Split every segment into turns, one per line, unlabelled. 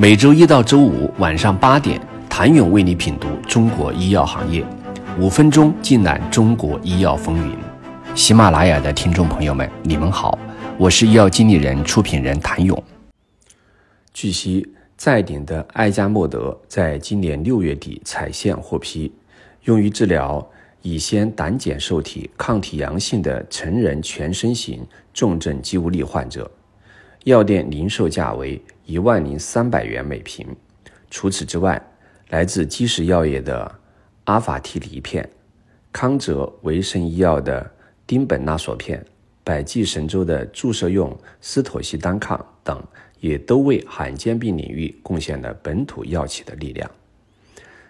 每周一到周五晚上八点，谭勇为你品读中国医药行业，五分钟尽览中国医药风云。喜马拉雅的听众朋友们，你们好，我是医药经理人、出品人谭勇。据悉，在鼎的艾加莫德在今年六月底采线获批，用于治疗乙酰胆碱受体抗体阳性的成人全身型重症肌无力患者。药店零售价为一万零三百元每瓶。除此之外，来自基石药业的阿法替尼片、康哲维生医药的丁苯那索片、百济神州的注射用司妥昔单抗等，也都为罕见病领域贡献了本土药企的力量。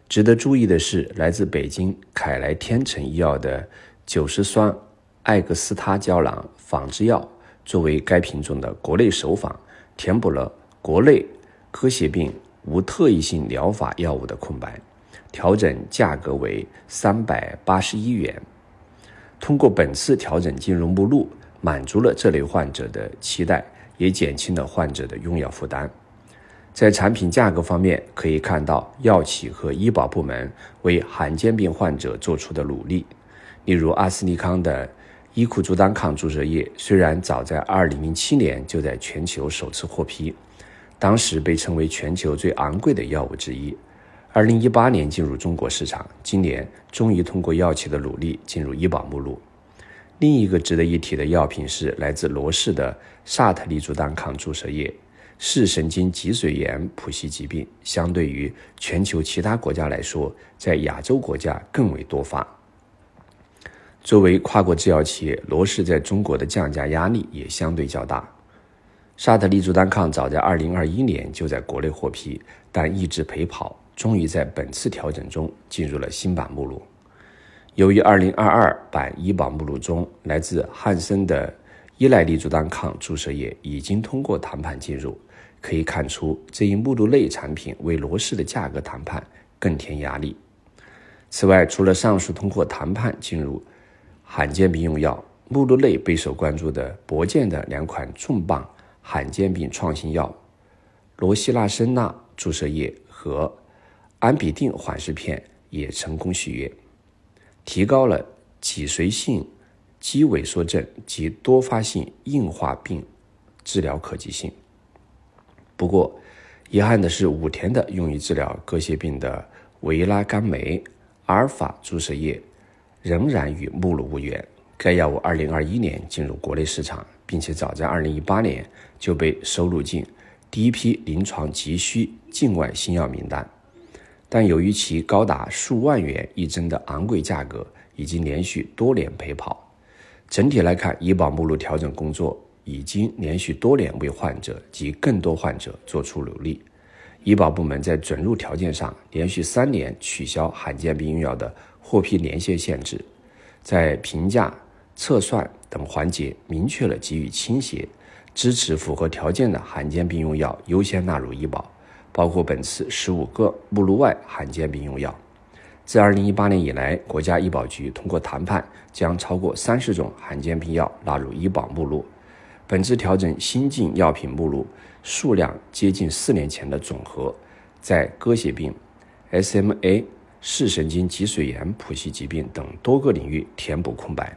值得注意的是，来自北京凯莱天成医药的九十酸艾格斯他胶囊仿制药。作为该品种的国内首仿，填补了国内科协病无特异性疗法药物的空白，调整价格为三百八十一元。通过本次调整进入目录，满足了这类患者的期待，也减轻了患者的用药负担。在产品价格方面，可以看到药企和医保部门为罕见病患者做出的努力，例如阿斯利康的。伊库珠单抗注射液虽然早在2007年就在全球首次获批，当时被称为全球最昂贵的药物之一。2018年进入中国市场，今年终于通过药企的努力进入医保目录。另一个值得一提的药品是来自罗氏的萨特利珠单抗注射液，视神经脊髓炎谱系疾病相对于全球其他国家来说，在亚洲国家更为多发。作为跨国制药企业，罗氏在中国的降价压力也相对较大。沙特利珠单抗早在2021年就在国内获批，但一直陪跑，终于在本次调整中进入了新版目录。由于2022版医保目录中来自汉森的依赖利珠单抗注射液已经通过谈判进入，可以看出这一目录类产品为罗氏的价格谈判更添压力。此外，除了上述通过谈判进入，罕见病用药目录内备受关注的博健的两款重磅罕见病创新药罗西那申钠注射液和安比定缓释片也成功续约，提高了脊髓性肌萎缩症及多发性硬化病治疗可及性。不过，遗憾的是，武田的用于治疗各些病的维拉甘酶阿尔法注射液。仍然与目录无缘。该药物2021年进入国内市场，并且早在2018年就被收录进第一批临床急需境外新药名单。但由于其高达数万元一针的昂贵价格，已经连续多年陪跑。整体来看，医保目录调整工作已经连续多年为患者及更多患者做出努力。医保部门在准入条件上连续三年取消罕见病用药的。获批年限限制，在评价、测算等环节明确了给予倾斜，支持符合条件的罕见病用药优先纳入医保，包括本次十五个目录外罕见病用药。自二零一八年以来，国家医保局通过谈判，将超过三十种罕见病药纳入医保目录。本次调整新进药品目录数量接近四年前的总和，在割血病、SMA。视神经脊髓炎谱系疾病等多个领域填补空白。